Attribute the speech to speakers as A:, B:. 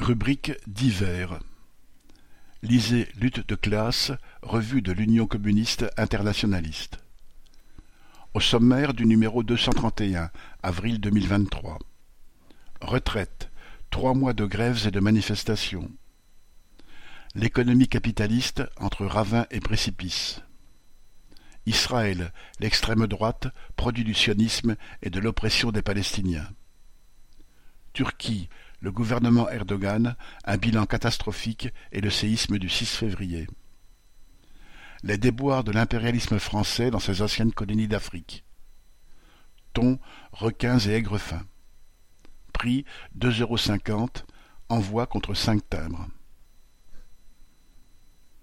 A: Rubrique divers. Lisez Lutte de classe, revue de l'Union communiste internationaliste. Au sommaire du numéro deux cent trente et un, avril deux mille vingt-trois. Retraite. Trois mois de grèves et de manifestations. L'économie capitaliste entre ravin et précipice. Israël, l'extrême droite, produit du sionisme et de l'oppression des Palestiniens. Turquie, le gouvernement Erdogan, un bilan catastrophique et le séisme du 6 février. Les déboires de l'impérialisme français dans ses anciennes colonies d'Afrique. Thon, requins et aigrefins. Prix deux euros cinquante. Envoi contre cinq timbres.